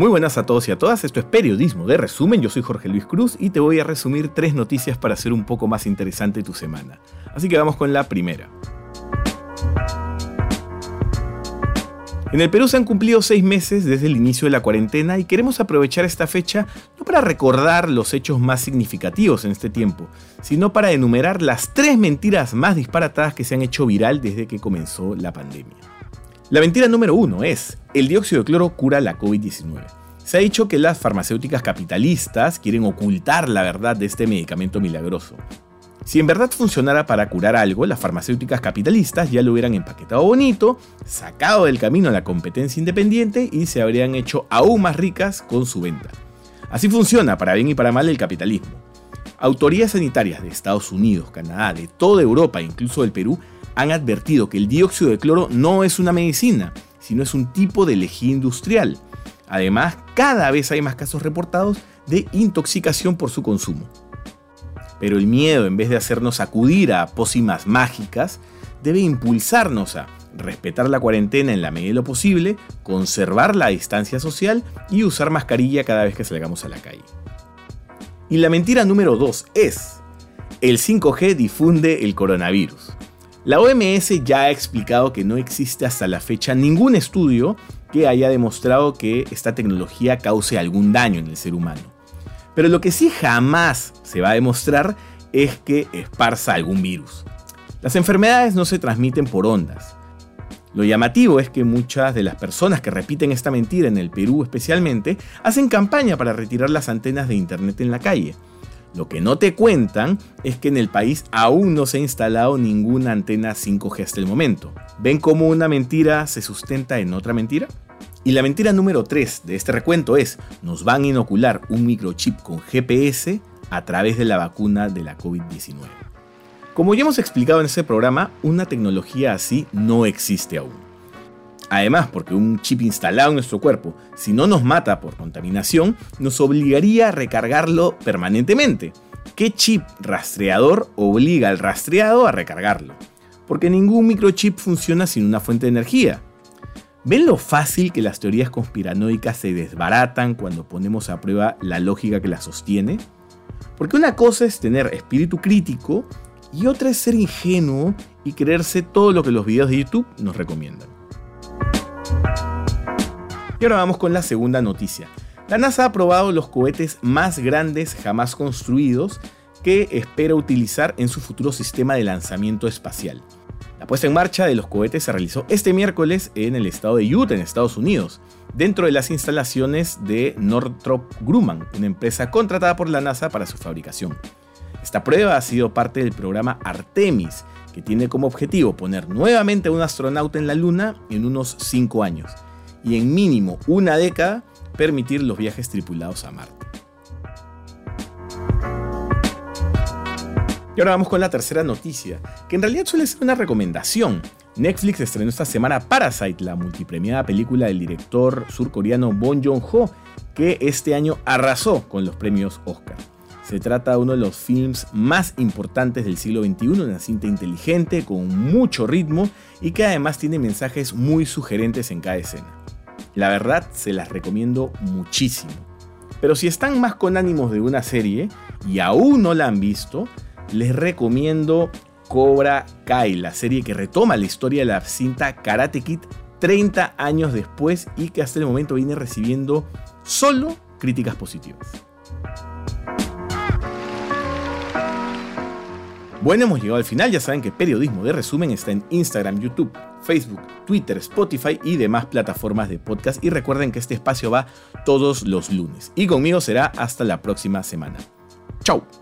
Muy buenas a todos y a todas, esto es Periodismo de Resumen, yo soy Jorge Luis Cruz y te voy a resumir tres noticias para hacer un poco más interesante tu semana. Así que vamos con la primera. En el Perú se han cumplido seis meses desde el inicio de la cuarentena y queremos aprovechar esta fecha no para recordar los hechos más significativos en este tiempo, sino para enumerar las tres mentiras más disparatadas que se han hecho viral desde que comenzó la pandemia. La mentira número uno es, el dióxido de cloro cura la COVID-19. Se ha dicho que las farmacéuticas capitalistas quieren ocultar la verdad de este medicamento milagroso. Si en verdad funcionara para curar algo, las farmacéuticas capitalistas ya lo hubieran empaquetado bonito, sacado del camino a la competencia independiente y se habrían hecho aún más ricas con su venta. Así funciona, para bien y para mal, el capitalismo. Autoridades sanitarias de Estados Unidos, Canadá, de toda Europa e incluso del Perú han advertido que el dióxido de cloro no es una medicina, sino es un tipo de lejía industrial. Además, cada vez hay más casos reportados de intoxicación por su consumo. Pero el miedo, en vez de hacernos acudir a pócimas mágicas, debe impulsarnos a respetar la cuarentena en la medida de lo posible, conservar la distancia social y usar mascarilla cada vez que salgamos a la calle. Y la mentira número 2 es, el 5G difunde el coronavirus. La OMS ya ha explicado que no existe hasta la fecha ningún estudio que haya demostrado que esta tecnología cause algún daño en el ser humano. Pero lo que sí jamás se va a demostrar es que esparza algún virus. Las enfermedades no se transmiten por ondas. Lo llamativo es que muchas de las personas que repiten esta mentira en el Perú especialmente hacen campaña para retirar las antenas de Internet en la calle. Lo que no te cuentan es que en el país aún no se ha instalado ninguna antena 5G hasta el momento. ¿Ven cómo una mentira se sustenta en otra mentira? Y la mentira número 3 de este recuento es, nos van a inocular un microchip con GPS a través de la vacuna de la COVID-19. Como ya hemos explicado en este programa, una tecnología así no existe aún. Además, porque un chip instalado en nuestro cuerpo, si no nos mata por contaminación, nos obligaría a recargarlo permanentemente. ¿Qué chip rastreador obliga al rastreado a recargarlo? Porque ningún microchip funciona sin una fuente de energía. ¿Ven lo fácil que las teorías conspiranoicas se desbaratan cuando ponemos a prueba la lógica que las sostiene? Porque una cosa es tener espíritu crítico y otra es ser ingenuo y creerse todo lo que los videos de YouTube nos recomiendan. Y ahora vamos con la segunda noticia. La NASA ha aprobado los cohetes más grandes jamás construidos que espera utilizar en su futuro sistema de lanzamiento espacial. La puesta en marcha de los cohetes se realizó este miércoles en el estado de Utah, en Estados Unidos, dentro de las instalaciones de Northrop Grumman, una empresa contratada por la NASA para su fabricación. Esta prueba ha sido parte del programa Artemis, que tiene como objetivo poner nuevamente a un astronauta en la Luna en unos 5 años y en mínimo una década permitir los viajes tripulados a Marte. Y ahora vamos con la tercera noticia, que en realidad suele ser una recomendación. Netflix estrenó esta semana Parasite, la multipremiada película del director surcoreano Bong Joon-ho, que este año arrasó con los premios Oscar. Se trata de uno de los films más importantes del siglo XXI, una cinta inteligente, con mucho ritmo y que además tiene mensajes muy sugerentes en cada escena. La verdad, se las recomiendo muchísimo. Pero si están más con ánimos de una serie y aún no la han visto, les recomiendo Cobra Kai, la serie que retoma la historia de la cinta Karate Kid 30 años después y que hasta el momento viene recibiendo solo críticas positivas. Bueno, hemos llegado al final. Ya saben que Periodismo de Resumen está en Instagram, YouTube, Facebook, Twitter, Spotify y demás plataformas de podcast. Y recuerden que este espacio va todos los lunes. Y conmigo será hasta la próxima semana. ¡Chao!